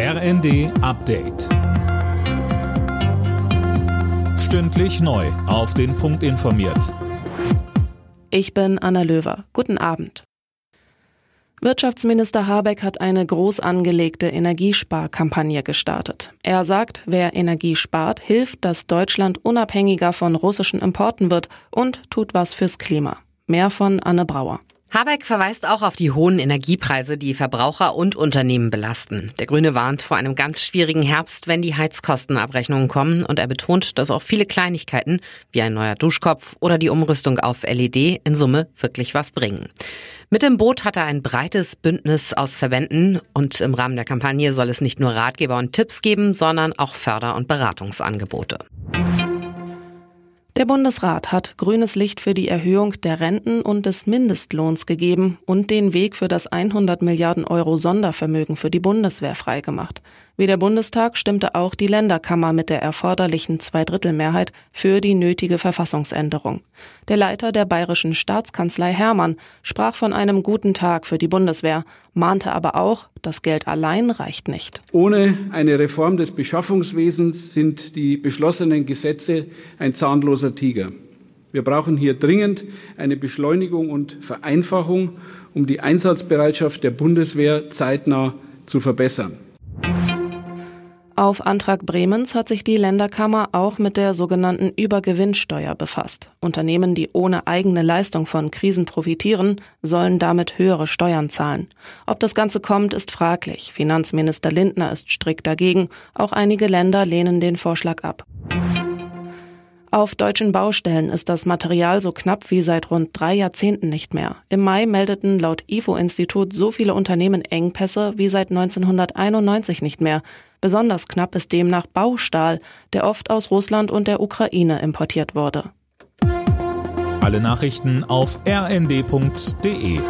RND Update. Stündlich neu. Auf den Punkt informiert. Ich bin Anna Löwer. Guten Abend. Wirtschaftsminister Habeck hat eine groß angelegte Energiesparkampagne gestartet. Er sagt, wer Energie spart, hilft, dass Deutschland unabhängiger von russischen Importen wird und tut was fürs Klima. Mehr von Anne Brauer. Habeck verweist auch auf die hohen Energiepreise, die Verbraucher und Unternehmen belasten. Der Grüne warnt vor einem ganz schwierigen Herbst, wenn die Heizkostenabrechnungen kommen und er betont, dass auch viele Kleinigkeiten wie ein neuer Duschkopf oder die Umrüstung auf LED in Summe wirklich was bringen. Mit dem Boot hat er ein breites Bündnis aus Verbänden und im Rahmen der Kampagne soll es nicht nur Ratgeber und Tipps geben, sondern auch Förder- und Beratungsangebote. Der Bundesrat hat grünes Licht für die Erhöhung der Renten und des Mindestlohns gegeben und den Weg für das 100 Milliarden Euro Sondervermögen für die Bundeswehr freigemacht. Wie der Bundestag stimmte auch die Länderkammer mit der erforderlichen Zweidrittelmehrheit für die nötige Verfassungsänderung. Der Leiter der bayerischen Staatskanzlei Hermann sprach von einem guten Tag für die Bundeswehr, mahnte aber auch, das Geld allein reicht nicht. Ohne eine Reform des Beschaffungswesens sind die beschlossenen Gesetze ein zahnloser Tiger. Wir brauchen hier dringend eine Beschleunigung und Vereinfachung, um die Einsatzbereitschaft der Bundeswehr zeitnah zu verbessern. Auf Antrag Bremens hat sich die Länderkammer auch mit der sogenannten Übergewinnsteuer befasst. Unternehmen, die ohne eigene Leistung von Krisen profitieren, sollen damit höhere Steuern zahlen. Ob das Ganze kommt, ist fraglich. Finanzminister Lindner ist strikt dagegen. Auch einige Länder lehnen den Vorschlag ab. Auf deutschen Baustellen ist das Material so knapp wie seit rund drei Jahrzehnten nicht mehr. Im Mai meldeten laut IFO-Institut so viele Unternehmen Engpässe wie seit 1991 nicht mehr. Besonders knapp ist demnach Baustahl, der oft aus Russland und der Ukraine importiert wurde. Alle Nachrichten auf rnd.de